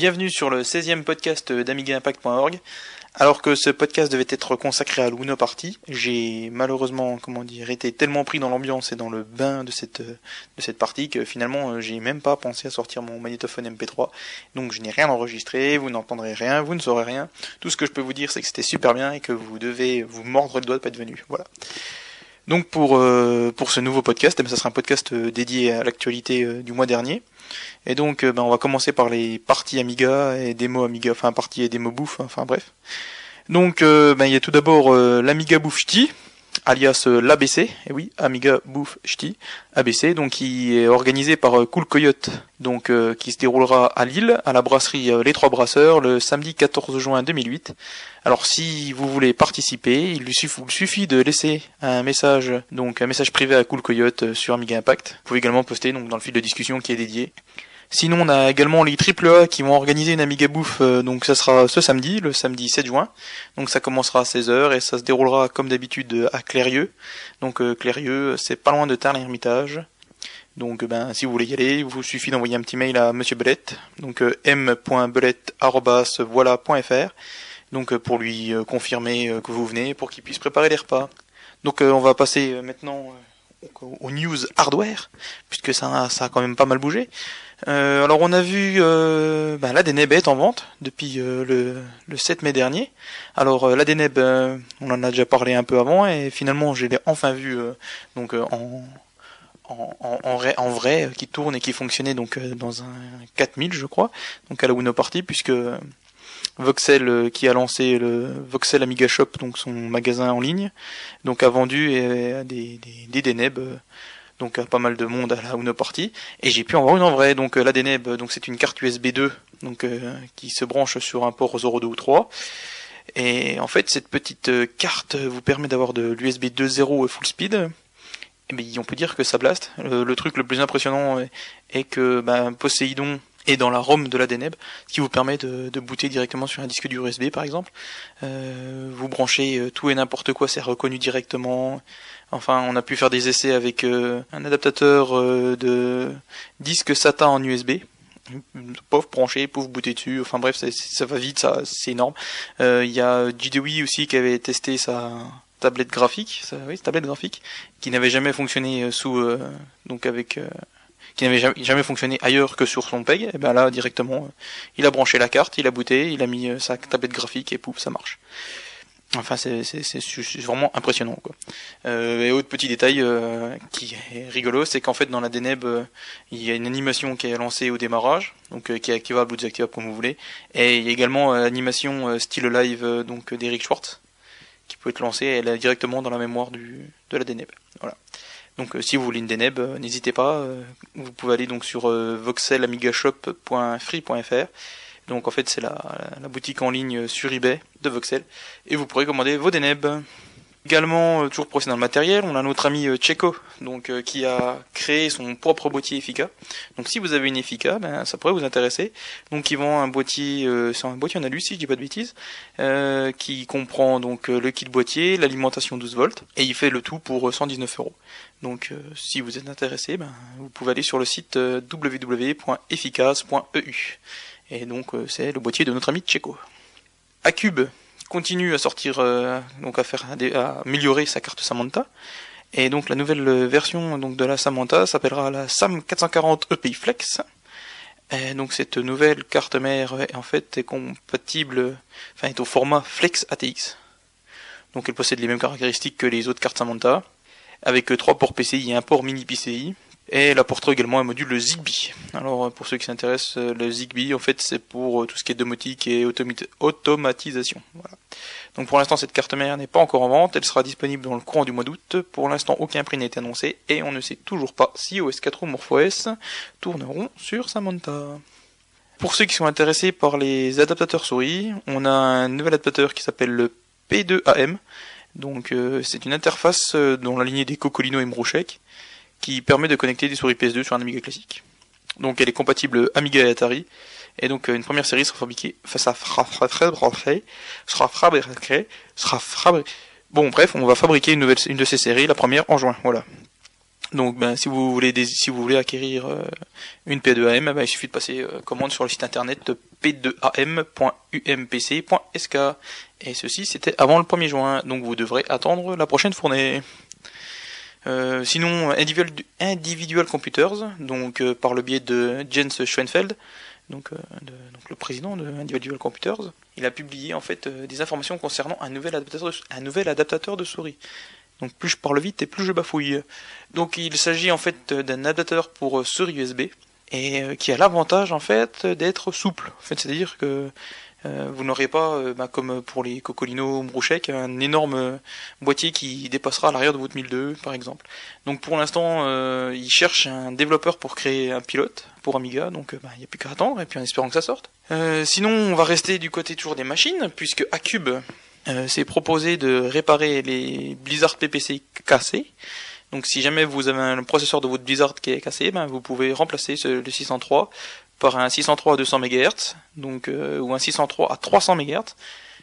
bienvenue sur le 16e podcast d'AmigaImpact.org. Alors que ce podcast devait être consacré à l'Uno Party, j'ai malheureusement, comment dire, été tellement pris dans l'ambiance et dans le bain de cette, partie que finalement euh, j'ai même pas pensé à sortir mon magnétophone MP3. Donc je n'ai rien enregistré, vous n'entendrez rien, vous ne saurez rien. Tout ce que je peux vous dire c'est que c'était super bien et que vous devez vous mordre le doigt de pas être venu. Voilà. Donc pour, euh, ce nouveau podcast, eh ça sera un podcast euh, dédié à l'actualité du mois dernier. Et donc, ben, on va commencer par les parties Amiga et démo Amiga, enfin parties et démo bouffe, enfin bref. Donc, ben, il y a tout d'abord l'Amiga Bouffe alias l'ABC, et oui, Amiga Bouffe Ch'ti, ABC, donc qui est organisé par Cool Coyote, donc qui se déroulera à Lille, à la brasserie Les Trois Brasseurs, le samedi 14 juin 2008. Alors si vous voulez participer, il suffit de laisser un message, donc un message privé à Cool Coyote sur Amiga Impact. Vous pouvez également poster donc dans le fil de discussion qui est dédié. Sinon, on a également les AAA qui vont organiser une Amiga Bouffe, donc ça sera ce samedi, le samedi 7 juin. Donc ça commencera à 16h et ça se déroulera comme d'habitude à Clérieux. Donc euh, Clérieux, c'est pas loin de Tarn-Hermitage. Donc ben si vous voulez y aller, il vous suffit d'envoyer un petit mail à monsieur Belette, donc euh, m.belette@voilà.fr. Donc pour lui confirmer que vous venez pour qu'il puisse préparer les repas. Donc on va passer maintenant aux news hardware puisque ça ça a quand même pas mal bougé. Euh, alors on a vu euh, ben, la Deneb est en vente depuis euh, le, le, 7 mai dernier. Alors euh, la Deneb, on en a déjà parlé un peu avant et finalement je l'ai enfin vu donc en, en, en, vrai, en vrai qui tourne et qui fonctionnait donc dans un 4000 je crois, donc à la Uno Party puisque Voxel qui a lancé le Voxel Amiga Shop donc son magasin en ligne donc a vendu des, des, des Deneb donc pas mal de monde à la Uno Party, et j'ai pu en voir une en vrai. Donc la Deneb, donc c'est une carte USB 2, donc euh, qui se branche sur un port 0, 2 ou 3. Et en fait, cette petite euh, carte vous permet d'avoir de l'USB 2.0 full speed. Et bien, on peut dire que ça blast. Le, truc le plus impressionnant est, que ben, Poséidon est dans la ROM de la Deneb, ce qui vous permet de, booter directement sur un disque dur USB par exemple. Euh, vous branchez tout et n'importe quoi, c'est reconnu directement. Enfin, on a pu faire des essais avec euh, un adaptateur euh, de disque SATA en USB. Pauvre branché, pauvre booter dessus. Enfin bref, ça va vite, ça c'est énorme. Euh, il y a JDWI aussi qui avait testé sa tablette graphique, sa, oui, tablette graphique, qui n'avait jamais fonctionné sous donc avec qui n'avait jamais, fonctionné ailleurs que sur son PEG, et ben là directement, il a branché la carte, il a booté, il a mis sa tablette graphique et pouf, ça marche. Enfin, c'est vraiment impressionnant. Quoi. Euh, et autre petit détail euh, qui est rigolo, c'est qu'en fait dans la Deneb, euh, il y a une animation qui est lancée au démarrage, donc qui est activable ou désactivable comme vous voulez, et il y a également l'animation style live donc d'Eric Schwartz qui peut être lancée, elle est directement dans la mémoire du, de la. Voilà. Donc si vous voulez une Deneb, n'hésitez pas, vous pouvez aller donc sur voxelamigashop.free.fr donc en fait c'est la, boutique en ligne sur eBay de Voxel et vous pourrez commander vos Deneb. Également, euh, toujours le matériel, on a notre ami euh, Checo, donc euh, qui a créé son propre boîtier Effica. Donc si vous avez une Effica, ben ça pourrait vous intéresser. Donc ils vend un boîtier, c'est un boîtier en alu si je dis pas de bêtises, qui comprend donc le kit boîtier, l'alimentation 12 volts, et il fait le tout pour 119 euros. Donc si vous êtes intéressé, ben, vous pouvez aller sur le site www.efficace.eu. Et donc c'est le boîtier de notre ami Checo. Acube continue à sortir, euh, donc à faire, à améliorer sa carte Samantha. Et donc la nouvelle version donc de la Samantha s'appellera la SAM 440 EPI Flex. Et donc cette nouvelle carte mère en fait est compatible, enfin est au format Flex ATX. Donc elle possède les mêmes caractéristiques que les autres cartes Samantha, avec trois ports PCI et un port mini PCI, et elle apportera également un module Zigbee. Alors pour ceux qui s'intéressent, euh, le Zigbee en fait c'est pour euh, tout ce qui est domotique et automatisation. Donc pour l'instant cette carte mère n'est pas encore en vente, elle sera disponible dans le courant du mois d'août. Pour l'instant aucun prix n'a été annoncé et on ne sait toujours pas si OS 4 ou MorphOS tourneront sur Samantha. Pour ceux qui sont intéressés par les adaptateurs souris, on a un nouvel adaptateur qui s'appelle le P2AM. Donc euh, c'est une interface dans la lignée des Cocolino et Mrouchek qui permet de connecter des souris PS2 sur un Amiga classique. Donc elle est compatible Amiga et Atari. Et donc euh, une première série sera fabriquée, enfin ça sera fabriquée, sera. Bon bref, on va fabriquer une nouvelle, une de ces séries, la première en juin, voilà. Donc ben si vous voulez si vous voulez acquérir euh, une P2AM, ben, il suffit de passer euh, commande sur le site internet p2am.umpc.sk. Et ceci, c'était avant le 1er juin, donc vous devrez attendre la prochaine fournée. Euh, sinon, Individual, Individual Computers, donc euh, par le biais de Jens Schoenfeld, euh, donc, le président de Individual Computers, il a publié en fait des informations concernant un nouvel adaptateur, un nouvel adaptateur de souris. Donc plus je parle vite et plus je bafouille. Donc il s'agit en fait d'un adaptateur pour souris USB et qui a l'avantage en fait d'être souple. En fait, c'est-à-dire que vous n'aurez pas, euh, bah, comme pour les Cocolino ou un énorme euh, boîtier qui dépassera l'arrière de votre 1002 par exemple. Donc pour l'instant, il cherche un développeur pour créer un pilote pour Amiga, donc bah, il n'y a plus qu'à attendre et puis en espérant que ça sorte. sinon, on va rester du côté toujours des machines, puisque Acube s'est proposé de réparer les Blizzard PPC cassés. Donc si jamais vous avez un processeur de votre Blizzard qui est cassé, ben, vous pouvez remplacer le 603 par un 603 à 200 MHz, donc euh, ou un 603 à 300 MHz,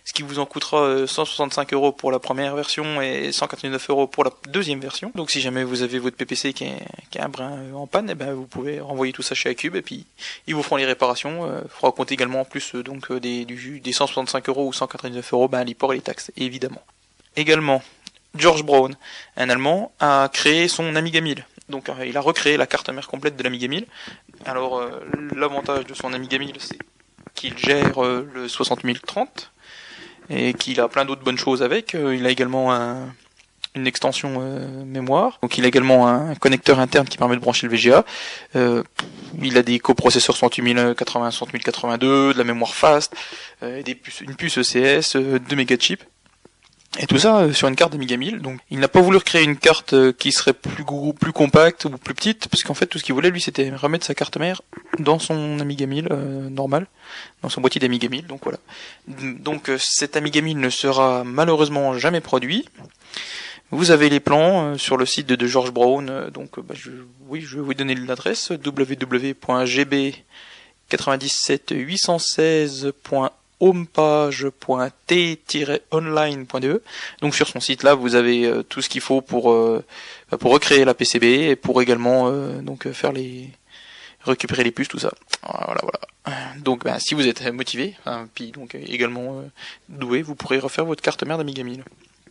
ce qui vous en coûtera 165 euh, euros pour la première version et 189 euros pour la deuxième version. Donc si jamais vous avez votre PPC qui est, qui est un brin euh, en panne, et eh ben vous pouvez renvoyer tout ça chez Acube et puis ils vous feront les réparations. Il faudra compter également en plus donc des, des 165 euros ou 189 euros, ben, les et les taxes, évidemment. Également, George Brown, un Allemand, a créé son Amiga 1000. Donc il a recréé la carte mère complète de l'Amiga 1000 alors, euh, l'avantage de son Amiga 1000, c'est qu'il gère euh, le 60030 et qu'il a plein d'autres bonnes choses avec. Euh, il a également une extension mémoire. Donc il a également un connecteur interne qui permet de brancher le VGA. il a des coprocesseurs 68080, 68082, de la mémoire fast, une puce ECS, 2 méga chips. Et tout ça euh, sur une carte d'Amiga 1000. Donc il n'a pas voulu créer une carte euh, qui serait plus gros, plus compacte ou plus petite, parce qu'en fait tout ce qu'il voulait lui c'était remettre sa carte mère dans son Amiga 1000 euh, normal, dans son boîtier d'Amiga 1000. Donc voilà. Donc cet Amiga 1000 ne sera malheureusement jamais produit. Vous avez les plans sur le site de, George Brown. Donc bah, je, oui, je vais vous donner l'adresse www.gb97816.org homepage.t-online.de. Donc sur son site là, vous avez euh, tout ce qu'il faut pour euh, pour recréer la PCB et pour également euh, donc faire les récupérer les puces tout ça. Voilà voilà. Donc bah, si vous êtes motivé, hein, puis donc également doué, vous pourrez refaire votre carte mère d'Amiga 1000.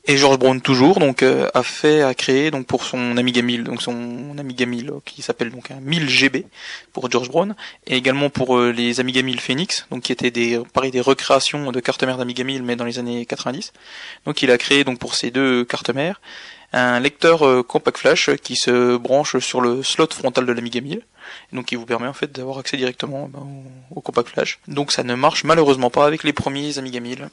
Et George Brown toujours donc euh, a fait a créé donc pour son Amiga 1000 donc son Amiga 1000 qui s'appelle donc un 1000 GB pour George Brown et également pour euh, les Amiga 1000 Phoenix donc qui étaient des pareil des recréations de cartes mères d'Amiga 1000 mais dans les années 90. Donc il a créé donc pour ces deux cartes mères un lecteur euh, compact flash qui se branche sur le slot frontal de l'Amiga 1000 donc qui vous permet en fait d'avoir accès directement ben, au, au flash. Donc ça ne marche malheureusement pas avec les premiers Amiga 1000.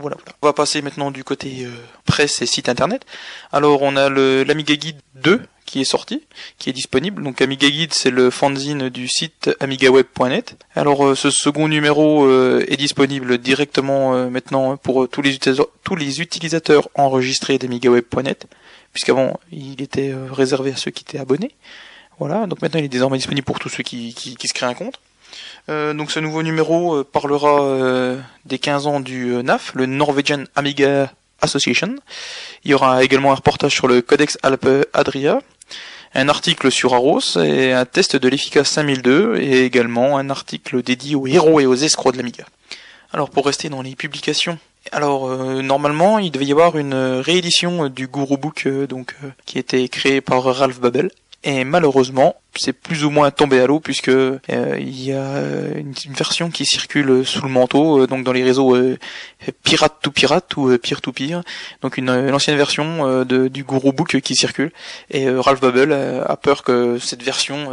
Voilà, On va passer maintenant du côté euh, presse et site internet. Alors on a l'Amiga Guide 2 qui est sorti, qui est disponible. Donc Amiga Guide, c'est le fanzine du site amigaweb.net. Alors euh, ce second numéro euh, est disponible directement maintenant pour tous les utilisateurs enregistrés d'amigaweb.net, puisqu'avant il était réservé à ceux qui étaient abonnés. Voilà, donc maintenant il est désormais disponible pour tous ceux qui, qui, qui se créent un compte. Euh, donc ce nouveau numéro euh, parlera euh, des 15 ans du NAF, le Norwegian Amiga Association. Il y aura également un reportage sur le Codex Alpe Adria, un article sur Aros et un test de l'efficace 5002 et également un article dédié aux héros et aux escrocs de l'Amiga. Alors pour rester dans les publications, alors normalement il devait y avoir une réédition du Guru Book donc qui était créé par Ralph Babel et malheureusement, c'est plus ou moins tombé à l'eau puisque euh, il y a une, version qui circule sous le manteau, euh, donc dans les réseaux euh, pirate to pirate ou peer to peer. Donc une, ancienne version de, du Guru Book qui circule. Et Ralph Bubble a peur que cette version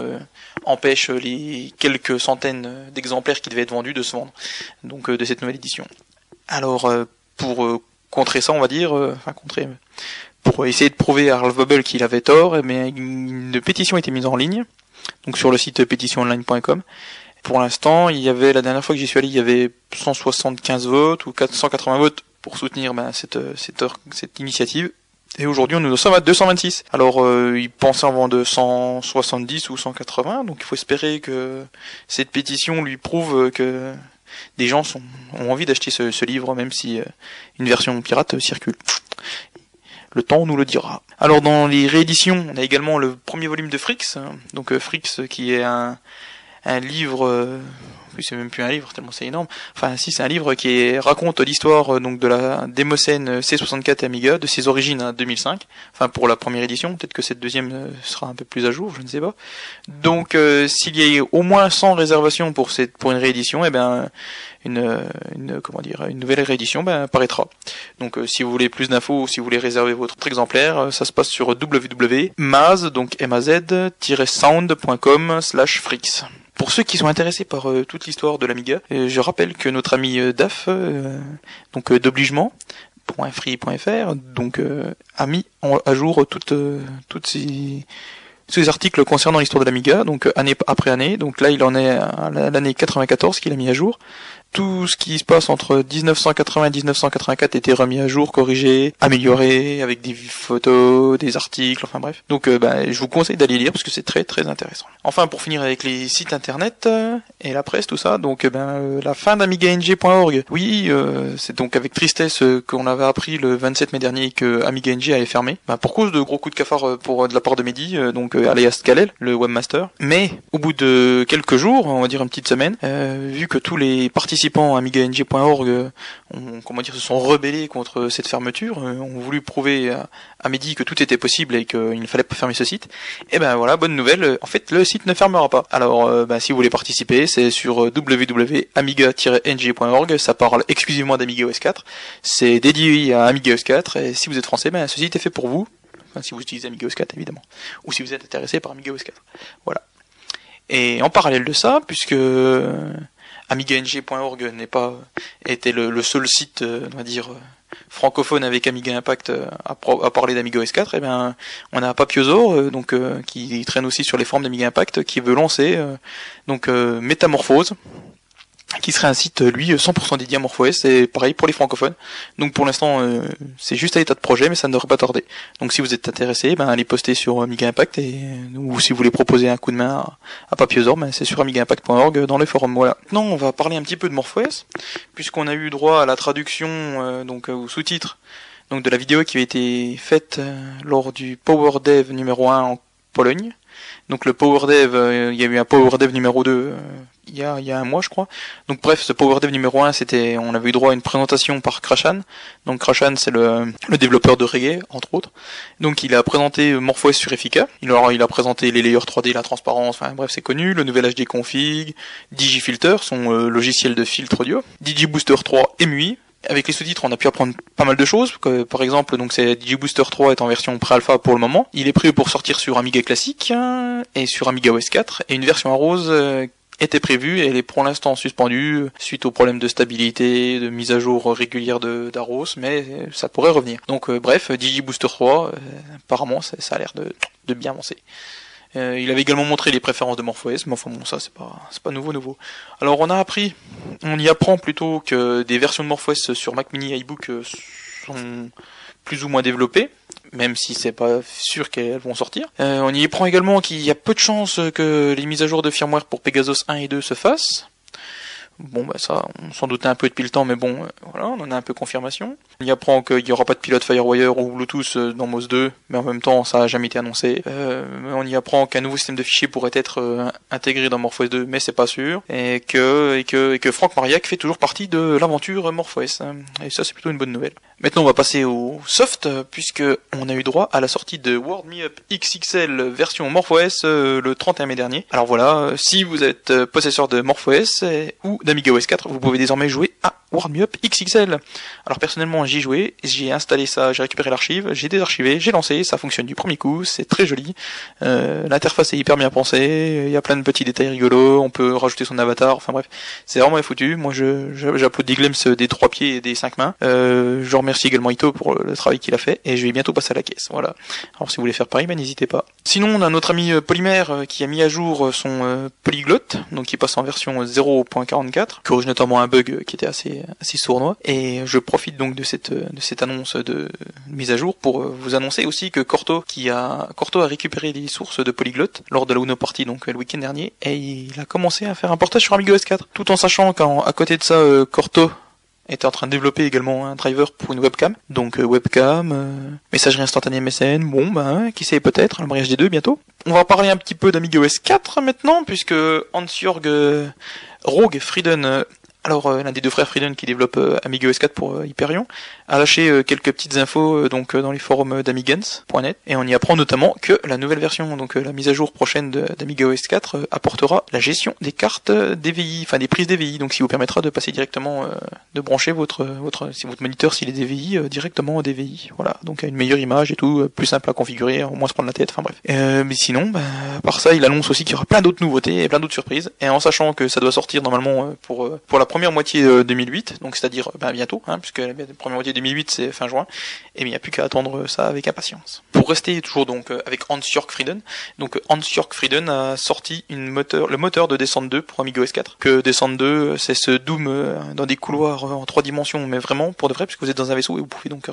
empêche les quelques centaines d'exemplaires qui devaient être vendus de se vendre. Donc de cette nouvelle édition. Alors pour contrer ça, on va dire, enfin contrer pour essayer de prouver à Ralph Bubble qu'il avait tort, mais une pétition a été mise en ligne, donc sur le site pétitiononline.com. Pour l'instant, il y avait la dernière fois que j'y suis allé, il y avait 175 votes ou 480 votes pour soutenir ben, cette, cette, initiative. Et aujourd'hui, nous sommes à 226. Alors, euh, ils pensaient en de 170 ou 180, donc il faut espérer que cette pétition lui prouve que des gens ont envie d'acheter ce, ce, livre, même si euh, une version pirate circule. Le temps nous le dira. Alors dans les rééditions, on a également le premier volume de Frix, hein. donc euh, Frix qui est un, un livre, euh, c'est même plus un livre tellement c'est énorme. Enfin, si c'est un livre qui raconte l'histoire donc de la Démocène C64 Amiga, de ses origines à 2005. Enfin, pour la première édition, peut-être que cette deuxième sera un peu plus à jour, je ne sais pas. Donc, s'il y a au moins 100 réservations pour cette pour une réédition, eh ben une, une, comment dire une nouvelle réédition ben, apparaîtra. Donc euh, si vous voulez plus d'infos ou si vous voulez réserver votre exemplaire, euh, ça se passe sur www.maz donc maz-sound.com slash frix. Pour ceux qui sont intéressés par euh, l'histoire de l'Amiga, je rappelle que notre ami DAF, donc d'obligement, .free.fr, donc a mis à jour toutes toutes ces les articles concernant l'histoire de l'Amiga, donc année après année. Donc là, il en est à l'année 94 qu'il a mis à jour tout ce qui se passe entre 1980 et 1984 était remis à jour, corrigé, amélioré, avec des photos, des articles, enfin bref. Donc euh, bah, je vous conseille d'aller lire parce que c'est très très intéressant. Enfin pour finir avec les sites internet euh, et la presse, tout ça, donc euh, ben la fin d'AmigaNG.org. Oui, c'est donc avec tristesse qu'on avait appris le 27 mai dernier que AmigaNG allait fermer, ben, pour cause de gros coups de cafard pour de la part de Mehdi, donc alias Kalel, le webmaster. Mais au bout de quelques jours, on va dire une petite semaine, vu que tous les participants participants AmigaNG.org euh, comment dire, se sont rebellés contre cette fermeture, euh, ont voulu prouver à, à Mehdi que tout était possible et qu'il ne fallait pas fermer ce site. Et ben voilà, bonne nouvelle, en fait le site ne fermera pas. Alors euh, ben, si vous voulez participer, c'est sur www.amiga-ng.org, ça parle exclusivement d'Amiga OS 4, c'est dédié à Amiga OS 4 et si vous êtes français, ben ce site est fait pour vous. Si vous utilisez Amiga OS 4 évidemment, ou si vous êtes intéressé par Amiga OS 4. Voilà. Et en parallèle de ça, puisque AmigaNG.org n'est pas était le, seul site, euh, on va dire euh, francophone avec Amiga Impact euh, à, parler d'Amiga OS4, et eh bien on a Papiozo donc qui traîne aussi sur les formes d'Amiga Impact qui veut lancer donc Métamorphose qui serait un site lui 100% dédié à MorphOS, c'est pareil pour les francophones. Donc pour l'instant euh, c'est juste à l'état de projet mais ça ne devrait pas tarder. Donc si vous êtes intéressé, ben allez poster sur Amiga Impact et ou si vous voulez proposer un coup de main à, à ben, c'est sur amigaimpact.org dans les forums. Voilà. Maintenant on va parler un petit peu de MorphOS puisqu'on a eu droit à la traduction euh, donc au sous-titre donc de la vidéo qui a été faite euh, lors du Power Dev numéro 1 en Pologne. Donc le Power Dev, il y a eu un Power Dev numéro 2 il y a, il y a un mois, je crois. Donc bref, ce Power Dev numéro 1, c'était, on avait eu droit à une présentation par Krashan. Donc Krashan, c'est le, le développeur de Reggae, entre autres. Donc il a présenté MorphOS sur Effica. Il a, il a présenté les layers 3D, la transparence, enfin bref, c'est connu. Le nouvel HD config, DigiFilter, son euh, logiciel de filtre audio, DigiBooster 3 et MUI, avec les sous-titres, on a pu apprendre pas mal de choses. Par exemple, donc c'est DigiBooster 3 est en version pré-alpha pour le moment. Il est prévu pour sortir sur Amiga classique hein, et sur Amiga OS 4 et une version à rose euh, était prévue et elle est pour l'instant suspendue suite aux problèmes de stabilité, de mise à jour régulière de d'Aros, mais ça pourrait revenir. Donc euh, bref, DigiBooster 3, euh, apparemment ça, a l'air de, bien avancer. Euh, il avait également montré les préférences de MorphOS, mais enfin bon ça c'est pas pas nouveau nouveau. Alors on a appris, on y apprend plutôt que des versions de MorphOS sur Mac Mini iBook sont plus ou moins développées même si c'est pas sûr qu'elles vont sortir. Euh, on y prend également qu'il y a peu de chances que les mises à jour de firmware pour Pegasus 1 et 2 se fassent. Bon, bah ça, on s'en doutait un peu depuis le temps, mais bon, euh, voilà, on en a un peu confirmation. On y apprend qu'il n'y aura pas de pilote Firewire ou Bluetooth euh, dans MOS 2, mais en même temps, ça n'a jamais été annoncé. Euh, on y apprend qu'un nouveau système de fichiers pourrait être intégré dans MorphOS 2, mais c'est pas sûr. Et que, et que, Franck Mariac fait toujours partie de l'aventure MorphOS. Et ça, c'est plutôt une bonne nouvelle. Maintenant, on va passer au soft, puisque on a eu droit à la sortie de World Me Up XXL version MorphOS le 31 mai dernier. Alors voilà, si vous êtes possesseur de MorphOS ou d'Amiga OS 4, vous pouvez désormais jouer à World Me Up XXL. Alors personnellement, j'y joué, j'ai installé ça, j'ai récupéré l'archive, j'ai désarchivé, j'ai lancé, ça fonctionne du premier coup, c'est très joli. Euh, l'interface est hyper bien pensée, il y a plein de petits détails rigolos, on peut rajouter son avatar, enfin bref, c'est vraiment foutu. Moi, je j'applaudis Glems des trois pieds et des cinq mains. Euh, je remercie également Ito pour le travail qu'il a fait et je vais bientôt passer à la caisse. Voilà. Alors si vous voulez faire pareil, ben n'hésitez pas. Sinon, on a notre ami euh, Polymère qui a mis à jour son polyglotte, donc qui passe en version 0.44 qui corrige notamment un bug qui était assez assez sournois. Et je profite donc de cette de cette annonce de mise à jour pour vous annoncer aussi que Corto qui a Corto a récupéré les sources de Polyglot lors de la Uno Party donc le week-end dernier et il a commencé à faire un portage sur Amiga OS 4 tout en sachant qu'à côté de ça euh, Corto était en train de développer également un driver pour une webcam. Donc webcam, messagerie instantanée MSN, bon ben qui sait peut-être, le mariage des deux bientôt. On va parler un petit peu d'AmigaOS 4 maintenant, puisque Hans-Jörg Rogue Frieden alors euh, l'un des deux frères Frieden qui développe euh, Amiga OS 4 pour euh, Hyperion a lâché quelques petites infos donc dans les forums d'Amigans.net et on y apprend notamment que la nouvelle version, donc la mise à jour prochaine d'Amiga OS 4 apportera la gestion des cartes DVI, enfin des prises DVI, donc ce qui vous permettra de passer directement de brancher votre votre si votre moniteur s'il est DVI directement au DVI. Voilà, donc une meilleure image et tout, plus simple à configurer, au moins se prendre la tête, enfin bref. mais sinon, bah, à part ça, il annonce aussi qu'il y aura plein d'autres nouveautés et plein d'autres surprises et en sachant que ça doit sortir normalement pour pour la première moitié 2008, donc c'est-à-dire ben, bientôt, hein, puisque la première moitié 2008 c'est fin juin, et bien il n'y a plus qu'à attendre ça avec impatience. Pour rester toujours donc euh, avec Hans-Jörg Frieden, donc Hans-Jörg Frieden a sorti une moteur, le moteur de Descent 2 pour Amiga OS 4, que Descent 2 c'est ce Doom euh, dans des couloirs en trois dimensions, mais vraiment pour de vrai, puisque vous êtes dans un vaisseau et vous pouvez donc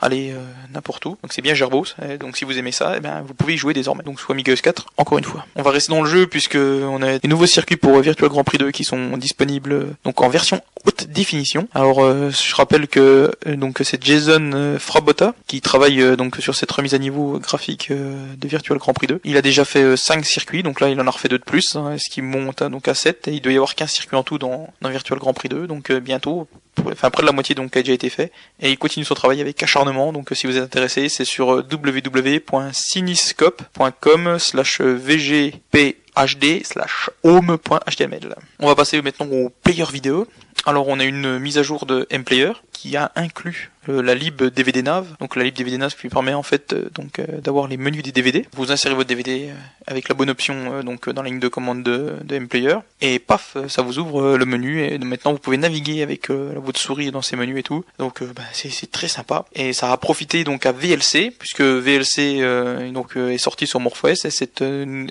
aller euh, n'importe où, donc c'est bien gerbos, donc si vous aimez ça, et eh bien vous pouvez y jouer désormais, donc sur Amiga OS 4, encore une fois. On va rester dans le jeu puisque on a des nouveaux circuits pour Virtual Grand Prix 2 qui sont disponibles donc en version haute définition. Alors euh, je rappelle que euh, donc c'est Jason euh, Frabotta qui travaille donc sur cette remise à niveau graphique de Virtual Grand Prix 2. Il a déjà fait 5 circuits, donc là il en a refait deux de plus, hein, ce qui monte donc à 7 et il doit y avoir 15 circuits en tout dans, dans Virtual Grand Prix 2, donc bientôt enfin près de la moitié donc a déjà été fait et il continue son travail avec acharnement donc si vous êtes intéressé c'est sur www.ciniscope.com slash vgp hd slash home.html. On va passer maintenant au player vidéo. Alors on a une mise à jour de MPlayer qui a inclus euh, la lib DVD nav. Donc la lib DVD nav qui permet en fait euh, donc euh, d'avoir les menus des DVD. Vous insérez votre DVD avec la bonne option donc dans la ligne de commande de, MPlayer et paf ça vous ouvre le menu et maintenant vous pouvez naviguer avec votre souris dans ces menus et tout. Donc bah, c'est très sympa et ça a profité donc à VLC puisque VLC est sorti sur MorphOS et, cette, et,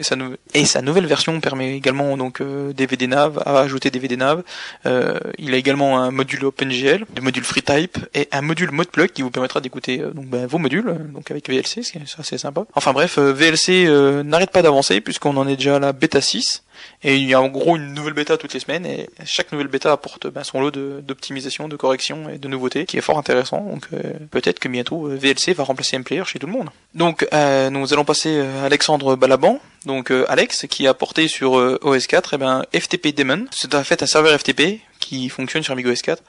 et sa nouvelle version permet également donc DVD nav à ajouter DVD nav. il a également un module OpenGL, des modules FreeType et un module mode plug qui vous permettra d'écouter euh, donc ben, vos modules euh, donc avec VLC, c'est assez sympa. Enfin bref, euh, VLC n'arrête pas d'avancer puisqu'on en est déjà à la bêta 6 et il y a en gros une nouvelle bêta toutes les semaines et chaque nouvelle bêta apporte ben, son lot d'optimisation, de, correction et de nouveautés qui est fort intéressant. Donc peut-être que bientôt VLC va remplacer MPlayer chez tout le monde. Donc nous allons passer à Alexandre Balaban. Donc Alex qui a porté sur OS4 et ben FTP Daemon. C'est en fait un serveur FTP qui fonctionne sur Amiga OS 4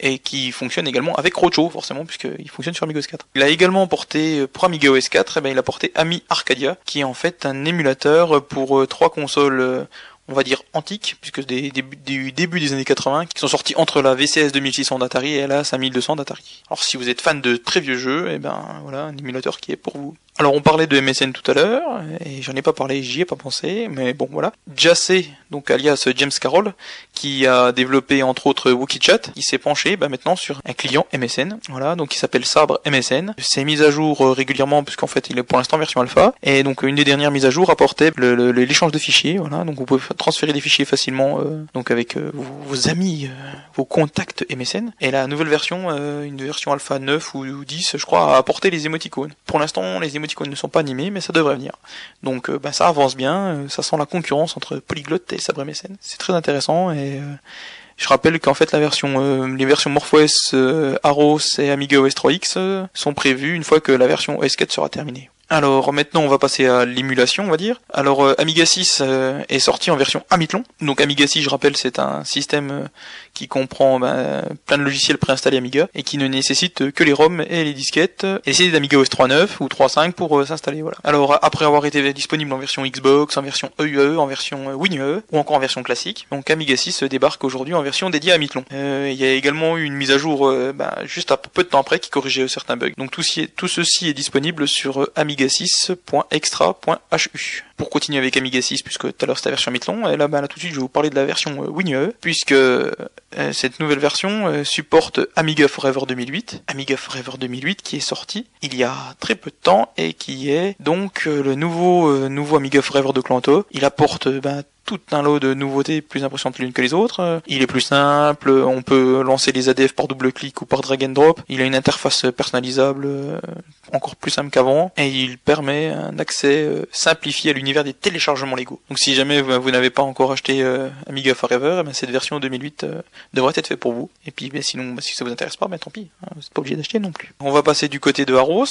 et qui fonctionne également avec Rocho forcément puisqu'il fonctionne sur Amiga OS 4. Il a également porté euh, pour Amiga OS 4, et ben il a porté Ami Arcadia qui est en fait un émulateur pour euh, trois consoles euh, on va dire antiques, puisque du début des années 80, qui sont sortis entre la VCS 2600 d'Atari et la 5200 d'Atari. Alors si vous êtes fan de très vieux jeux, eh ben voilà, un émulateur qui est pour vous. Alors on parlait de MSN tout à l'heure, et j'en ai pas parlé, j'y ai pas pensé, mais bon voilà. Jassé, donc alias James Carroll, qui a développé entre autres WookieChat, il s'est penché bah, maintenant sur un client MSN, voilà, donc il s'appelle Sabre MSN. C'est mis à jour euh, régulièrement puisqu'en fait il est pour l'instant version alpha, et donc une des dernières mises à jour apportait l'échange de fichiers, voilà, donc vous pouvez transférer des fichiers facilement, euh, donc avec euh, vos, amis, vos contacts MSN. Et la nouvelle version, une version alpha 9 ou 10, je crois, a apporté les émoticônes. Pour l'instant, les émoticônes ne sont pas animés, mais ça devrait venir. Donc bah, ça avance bien, ça sent la concurrence entre Polyglot et Sabre MSN. C'est très intéressant et euh, je rappelle qu'en fait la version, euh, les versions MorphOS, euh, Aros et Amiga OS 3X sont prévues une fois que la version OS 4 sera terminée. Alors maintenant on va passer à l'émulation on va dire. Alors euh, Amiga 6 euh, est sorti en version Amithlon. Donc Amiga 6 je rappelle c'est un système euh, qui comprend ben, plein de logiciels préinstallés Amiga et qui ne nécessite que les ROM et les disquettes. Et c'est d'Amiga OS 3.9 ou 3.5 pour s'installer. Voilà. Alors après avoir été disponible en version Xbox, en version EUE, en version WinUE ou encore en version classique, donc Amiga 6 débarque aujourd'hui en version dédiée à Amithlon. Il y a également eu une mise à jour ben, juste à peu de temps après qui corrigeait certains bugs. Donc tout ceci est disponible sur Amiga 6.extra.hu. Pour continuer avec Amiga 6, puisque tout à l'heure c'était la version Mitlon, et là, bah, là tout de suite je vais vous parler de la version euh, WinUE, puisque euh, cette nouvelle version euh, supporte Amiga Forever 2008, Amiga Forever 2008 qui est sorti il y a très peu de temps et qui est donc le nouveau nouveau Amiga Forever de Clanto. Il apporte ben, tout un lot de nouveautés plus impressionnantes l'une que les autres. Il est plus simple, on peut lancer les ADF par double clic ou par drag and drop. Il a une interface personnalisable euh, encore plus simple qu'avant et il permet un accès euh, simplifié à l'univers des téléchargements Lego. Donc si jamais vous, n'avez pas encore acheté euh, Amiga Forever, eh ben, cette version 2008 devrait être faite pour vous. Et puis ben, sinon, bah, si ça vous intéresse pas, ben, tant pis, hein, vous n'êtes pas obligé d'acheter non plus. On va passer du côté de Arros.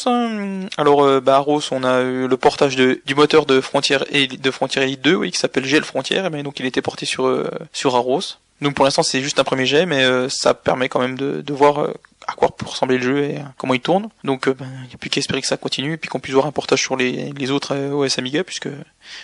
Alors bah, Arros, on a eu le portage du moteur de Frontier de Frontier Elite 2, oui, qui s'appelle GL Frontier, et donc il était porté sur sur Arros. Donc pour l'instant c'est juste un premier jet, mais ça permet quand même de, voir à quoi peut ressembler le jeu et comment il tourne. Donc il euh, ben, n'y a plus qu'à espérer que ça continue et puis qu'on puisse voir un portage sur les, les autres euh, OS Amiga puisque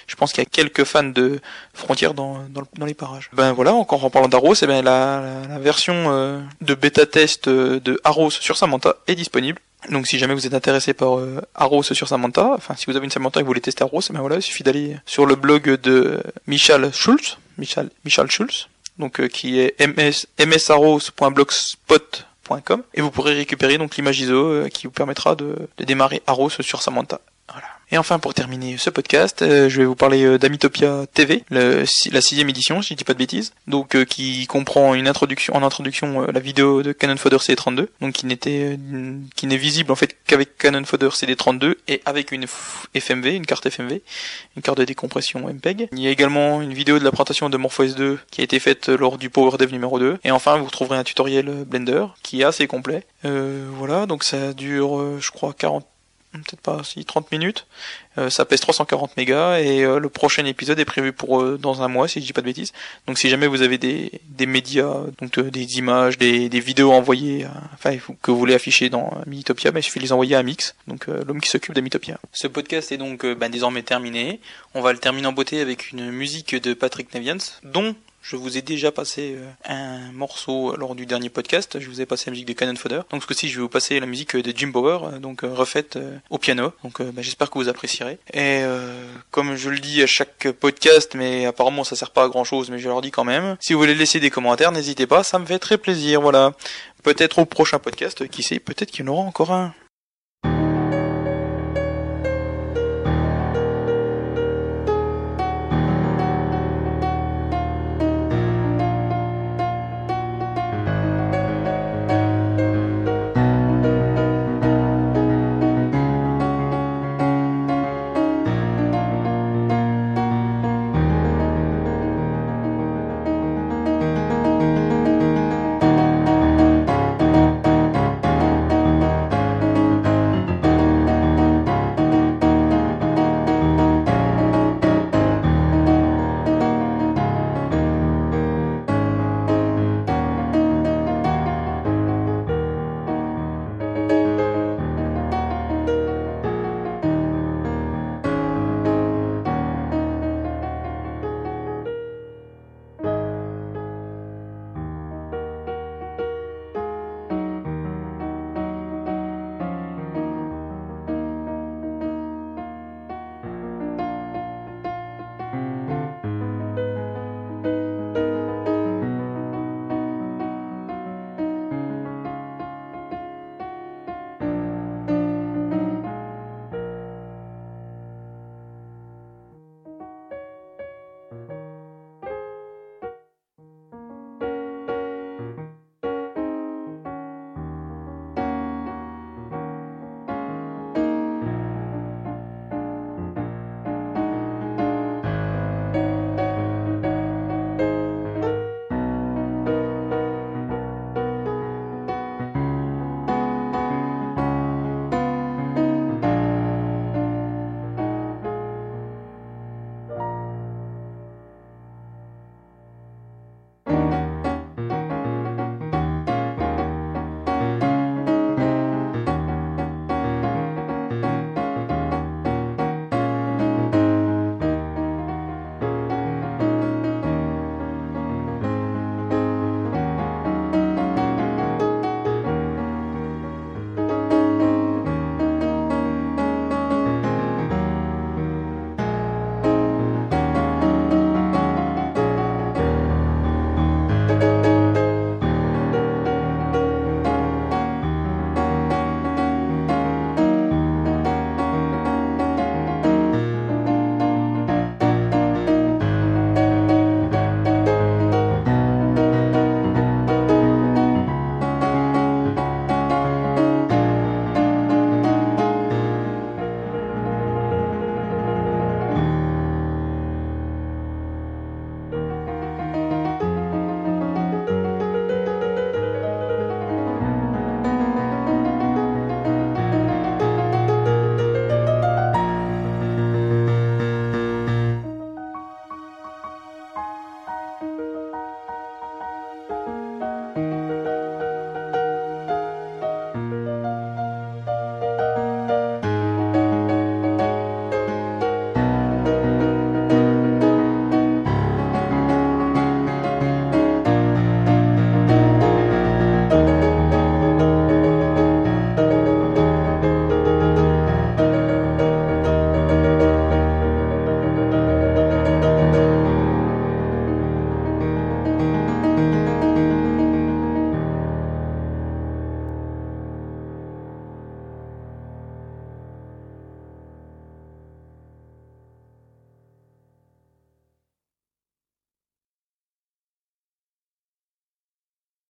je pense qu'il y a quelques fans de Frontier dans, dans, les parages. Ben voilà, encore en parlant d'Aros, eh ben la, la, version euh, de bêta test de Aros sur Samantha est disponible. Donc si jamais vous êtes intéressé par Aros sur Samantha, enfin si vous avez une Samantha et que vous voulez tester Aros, eh ben voilà, il suffit d'aller sur le blog de Michal Schulz, Michal, Michal Schulz, donc qui est ms, msaros.blogspot et vous pourrez récupérer donc l'image ISO euh, qui vous permettra de, de démarrer Aros sur Samantha. Voilà. Et enfin, pour terminer ce podcast, euh, je vais vous parler euh, d'Amitopia TV, la sixième édition, si je dis pas de bêtises, donc euh, qui comprend une introduction, en introduction la vidéo de Canon Fodder CD32, donc qui n'était, qui n'est visible en fait qu'avec Canon Fodder CD32 et avec une FMV, une carte FMV, une carte de décompression MPEG. Il y a également une vidéo de la présentation de MorphOS 2 qui a été faite lors du Power Dev numéro 2. Et enfin, vous retrouverez un tutoriel Blender qui est assez complet. voilà, donc ça dure, je crois, 40 peut-être pas si 30 minutes. Euh, ça pèse 340 mégas et euh, le prochain épisode est prévu pour euh, dans un mois si je dis pas de bêtises. Donc si jamais vous avez des, des médias, donc des images, des, des vidéos envoyées, enfin que vous voulez afficher dans Minitopia, ben, il suffit de les envoyer à Mix, donc l'homme qui s'occupe de Minitopia. Ce podcast est donc ben, désormais terminé. On va le terminer en beauté avec une musique de Patrick Nevians, dont je vous ai déjà passé euh, un morceau lors du dernier podcast. Je vous ai passé la musique de Cannon Fodder. Donc ce coup-ci, je vais vous passer la musique de Jim Bower, euh, donc euh, refaite au piano. Donc bah, j'espère que vous apprécierez. Et comme je le dis à chaque podcast, mais apparemment ça sert pas à grand chose, mais je leur dis quand même. Si vous voulez laisser des commentaires, n'hésitez pas, ça me fait très plaisir. Voilà. Peut-être au prochain podcast, qui sait, peut-être qu'il y en aura encore un.